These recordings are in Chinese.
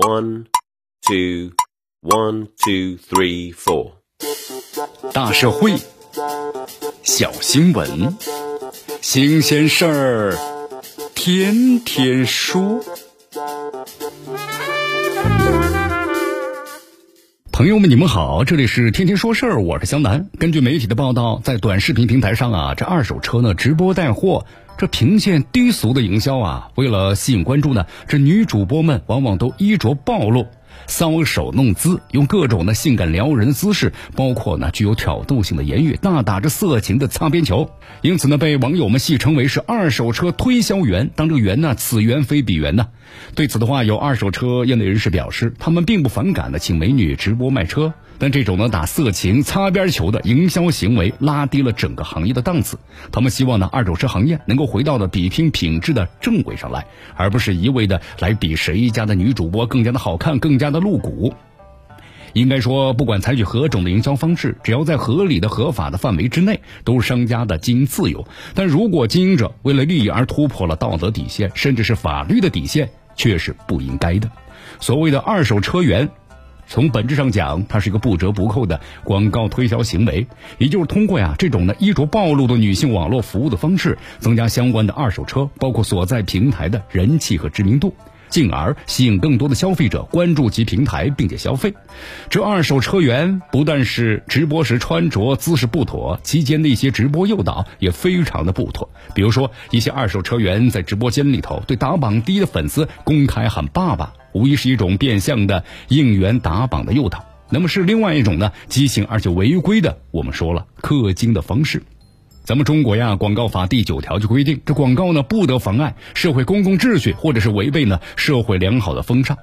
One, two, one, two, three, four。大社会，小新闻，新鲜事儿，天天说。朋友们，你们好，这里是天天说事儿，我是江南。根据媒体的报道，在短视频平台上啊，这二手车呢直播带货，这频现低俗的营销啊。为了吸引关注呢，这女主播们往往都衣着暴露。搔首弄姿，用各种的性感撩人的姿势，包括呢具有挑逗性的言语，大打着色情的擦边球，因此呢被网友们戏称为是二手车推销员。当这个员呢，此员非彼员呢。对此的话，有二手车业内人士表示，他们并不反感的请美女直播卖车。但这种呢打色情擦边球的营销行为，拉低了整个行业的档次。他们希望呢二手车行业能够回到的比拼品质的正轨上来，而不是一味的来比谁家的女主播更加的好看、更家的露骨。应该说，不管采取何种的营销方式，只要在合理的、合法的范围之内，都是商家的经营自由。但如果经营者为了利益而突破了道德底线，甚至是法律的底线，却是不应该的。所谓的二手车源。从本质上讲，它是一个不折不扣的广告推销行为，也就是通过呀这种呢衣着暴露的女性网络服务的方式，增加相关的二手车包括所在平台的人气和知名度，进而吸引更多的消费者关注其平台并且消费。这二手车源不但是直播时穿着姿势不妥，期间的一些直播诱导也非常的不妥。比如说，一些二手车源在直播间里头对打榜低的粉丝公开喊爸爸。无疑是一种变相的应援打榜的诱导，那么是另外一种呢畸形而且违规的。我们说了氪金的方式，咱们中国呀广告法第九条就规定，这广告呢不得妨碍社会公共秩序，或者是违背呢社会良好的风尚。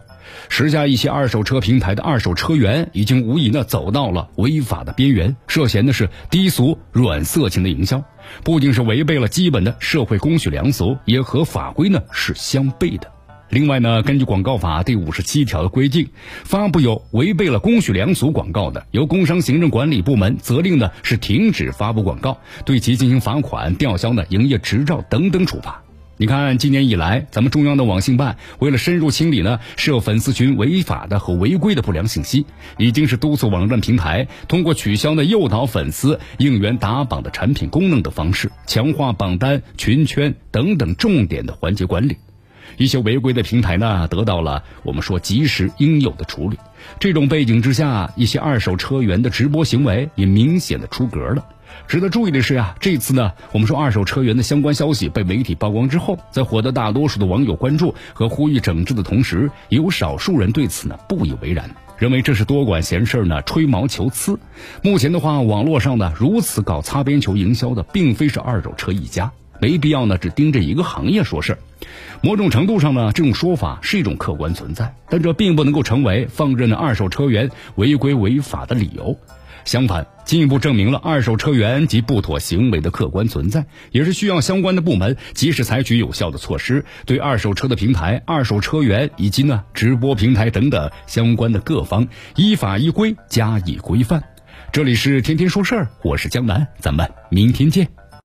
时下一些二手车平台的二手车源已经无疑呢走到了违法的边缘，涉嫌的是低俗软色情的营销，不仅是违背了基本的社会公序良俗，也和法规呢是相悖的。另外呢，根据广告法第五十七条的规定，发布有违背了公序良俗广告的，由工商行政管理部门责令呢是停止发布广告，对其进行罚款、吊销呢营业执照等等处罚。你看，今年以来，咱们中央的网信办为了深入清理呢涉粉丝群违法的和违规的不良信息，已经是督促网站平台通过取消呢诱导粉丝应援打榜的产品功能的方式，强化榜单、群圈等等重点的环节管理。一些违规的平台呢，得到了我们说及时应有的处理。这种背景之下，一些二手车源的直播行为也明显的出格了。值得注意的是啊，这次呢，我们说二手车源的相关消息被媒体曝光之后，在获得大多数的网友关注和呼吁整治的同时，也有少数人对此呢不以为然，认为这是多管闲事呢，吹毛求疵。目前的话，网络上呢如此搞擦边球营销的，并非是二手车一家。没必要呢，只盯着一个行业说事儿。某种程度上呢，这种说法是一种客观存在，但这并不能够成为放任的二手车源违规违法的理由。相反，进一步证明了二手车源及不妥行为的客观存在，也是需要相关的部门及时采取有效的措施，对二手车的平台、二手车源以及呢直播平台等等相关的各方依法依规加以规范。这里是天天说事儿，我是江南，咱们明天见。